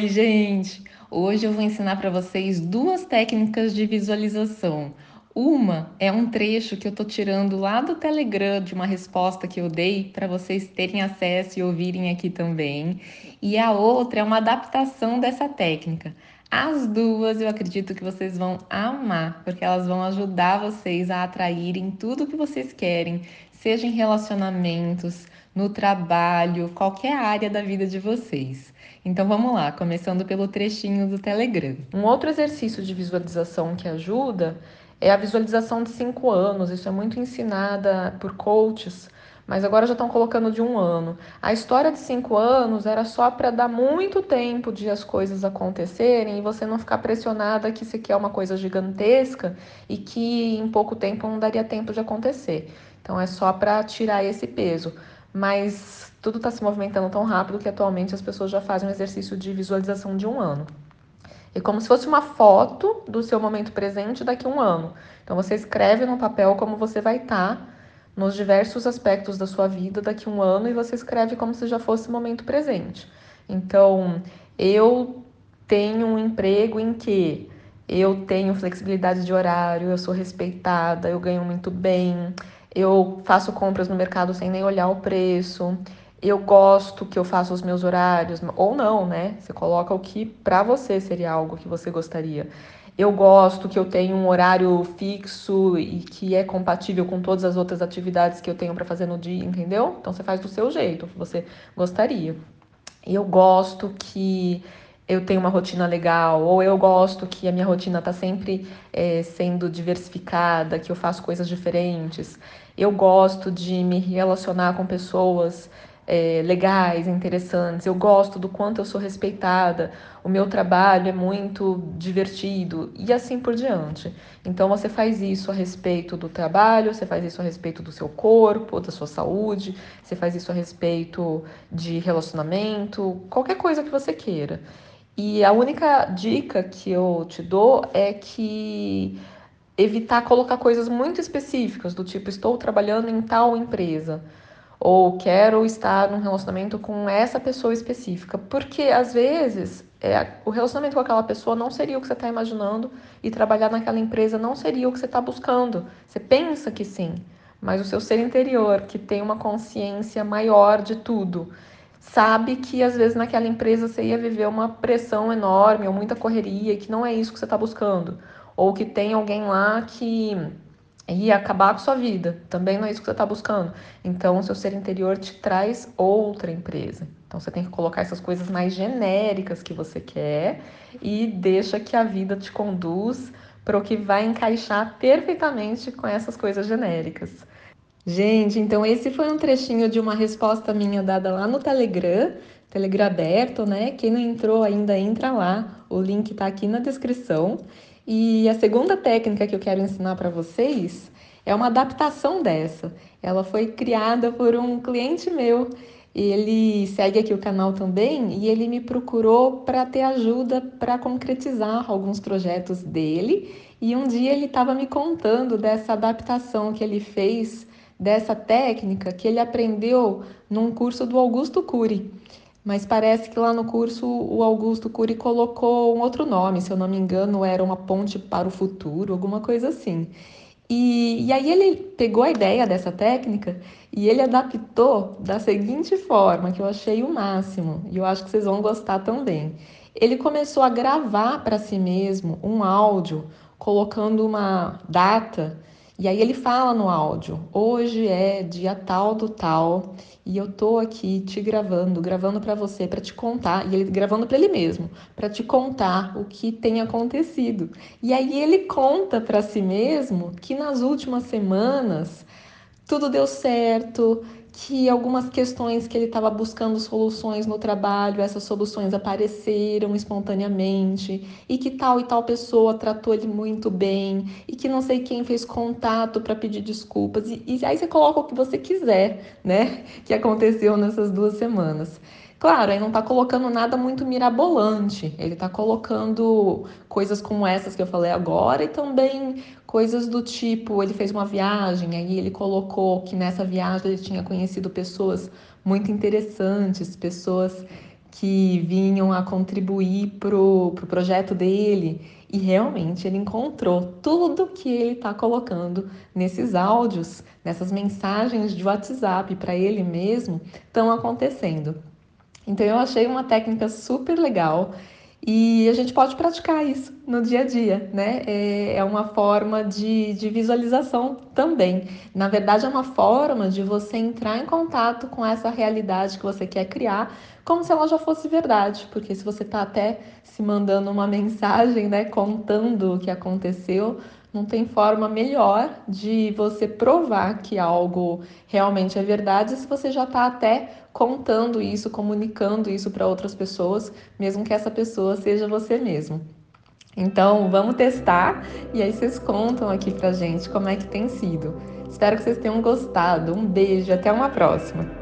Oi, gente! Hoje eu vou ensinar para vocês duas técnicas de visualização. Uma é um trecho que eu tô tirando lá do Telegram de uma resposta que eu dei para vocês terem acesso e ouvirem aqui também. E a outra é uma adaptação dessa técnica. As duas eu acredito que vocês vão amar, porque elas vão ajudar vocês a atraírem tudo que vocês querem, seja em relacionamentos, no trabalho, qualquer área da vida de vocês. Então vamos lá, começando pelo trechinho do Telegram. Um outro exercício de visualização que ajuda é a visualização de cinco anos. Isso é muito ensinada por coaches, mas agora já estão colocando de um ano. A história de cinco anos era só para dar muito tempo de as coisas acontecerem e você não ficar pressionada que isso aqui é uma coisa gigantesca e que em pouco tempo não daria tempo de acontecer. Então é só para tirar esse peso mas tudo está se movimentando tão rápido que atualmente as pessoas já fazem um exercício de visualização de um ano. É como se fosse uma foto do seu momento presente daqui a um ano. Então você escreve no papel como você vai estar tá nos diversos aspectos da sua vida daqui a um ano e você escreve como se já fosse o momento presente. Então, eu tenho um emprego em que eu tenho flexibilidade de horário, eu sou respeitada, eu ganho muito bem, eu faço compras no mercado sem nem olhar o preço. Eu gosto que eu faça os meus horários, ou não, né? Você coloca o que para você seria algo que você gostaria. Eu gosto que eu tenha um horário fixo e que é compatível com todas as outras atividades que eu tenho para fazer no dia, entendeu? Então você faz do seu jeito, que você gostaria. Eu gosto que eu tenho uma rotina legal, ou eu gosto que a minha rotina está sempre é, sendo diversificada, que eu faço coisas diferentes. Eu gosto de me relacionar com pessoas é, legais, interessantes. Eu gosto do quanto eu sou respeitada. O meu trabalho é muito divertido e assim por diante. Então você faz isso a respeito do trabalho, você faz isso a respeito do seu corpo, da sua saúde, você faz isso a respeito de relacionamento, qualquer coisa que você queira. E a única dica que eu te dou é que evitar colocar coisas muito específicas, do tipo estou trabalhando em tal empresa ou quero estar num relacionamento com essa pessoa específica, porque às vezes é, o relacionamento com aquela pessoa não seria o que você está imaginando e trabalhar naquela empresa não seria o que você está buscando. Você pensa que sim, mas o seu ser interior, que tem uma consciência maior de tudo, sabe que às vezes naquela empresa você ia viver uma pressão enorme ou muita correria e que não é isso que você está buscando. Ou que tem alguém lá que ia acabar com sua vida. Também não é isso que você está buscando. Então, o seu ser interior te traz outra empresa. Então, você tem que colocar essas coisas mais genéricas que você quer e deixa que a vida te conduz para o que vai encaixar perfeitamente com essas coisas genéricas. Gente, então esse foi um trechinho de uma resposta minha dada lá no Telegram, Telegram aberto, né? Quem não entrou ainda, entra lá. O link tá aqui na descrição. E a segunda técnica que eu quero ensinar para vocês é uma adaptação dessa. Ela foi criada por um cliente meu. Ele segue aqui o canal também e ele me procurou para ter ajuda para concretizar alguns projetos dele. E um dia ele estava me contando dessa adaptação que ele fez dessa técnica que ele aprendeu num curso do Augusto Cury. Mas parece que lá no curso o Augusto Cury colocou um outro nome, se eu não me engano, era uma ponte para o futuro, alguma coisa assim. E, e aí ele pegou a ideia dessa técnica e ele adaptou da seguinte forma, que eu achei o máximo, e eu acho que vocês vão gostar também. Ele começou a gravar para si mesmo um áudio colocando uma data e aí ele fala no áudio: hoje é dia tal do tal e eu tô aqui te gravando, gravando para você, para te contar, e ele gravando para ele mesmo, para te contar o que tem acontecido. E aí ele conta para si mesmo que nas últimas semanas tudo deu certo, que algumas questões que ele estava buscando soluções no trabalho, essas soluções apareceram espontaneamente, e que tal e tal pessoa tratou ele muito bem, e que não sei quem fez contato para pedir desculpas, e, e aí você coloca o que você quiser, né, que aconteceu nessas duas semanas. Claro, aí não está colocando nada muito mirabolante, ele está colocando coisas como essas que eu falei agora e também coisas do tipo, ele fez uma viagem, aí ele colocou que nessa viagem ele tinha conhecido pessoas muito interessantes, pessoas que vinham a contribuir para o pro projeto dele e realmente ele encontrou tudo que ele está colocando nesses áudios, nessas mensagens de WhatsApp para ele mesmo, estão acontecendo. Então eu achei uma técnica super legal e a gente pode praticar isso no dia a dia, né? É, é uma forma de, de visualização também. Na verdade, é uma forma de você entrar em contato com essa realidade que você quer criar, como se ela já fosse verdade. Porque se você está até se mandando uma mensagem, né, contando o que aconteceu, não tem forma melhor de você provar que algo realmente é verdade se você já está até contando isso, comunicando isso para outras pessoas, mesmo que essa pessoa seja você mesmo. Então, vamos testar e aí vocês contam aqui pra gente como é que tem sido. Espero que vocês tenham gostado. Um beijo, até uma próxima.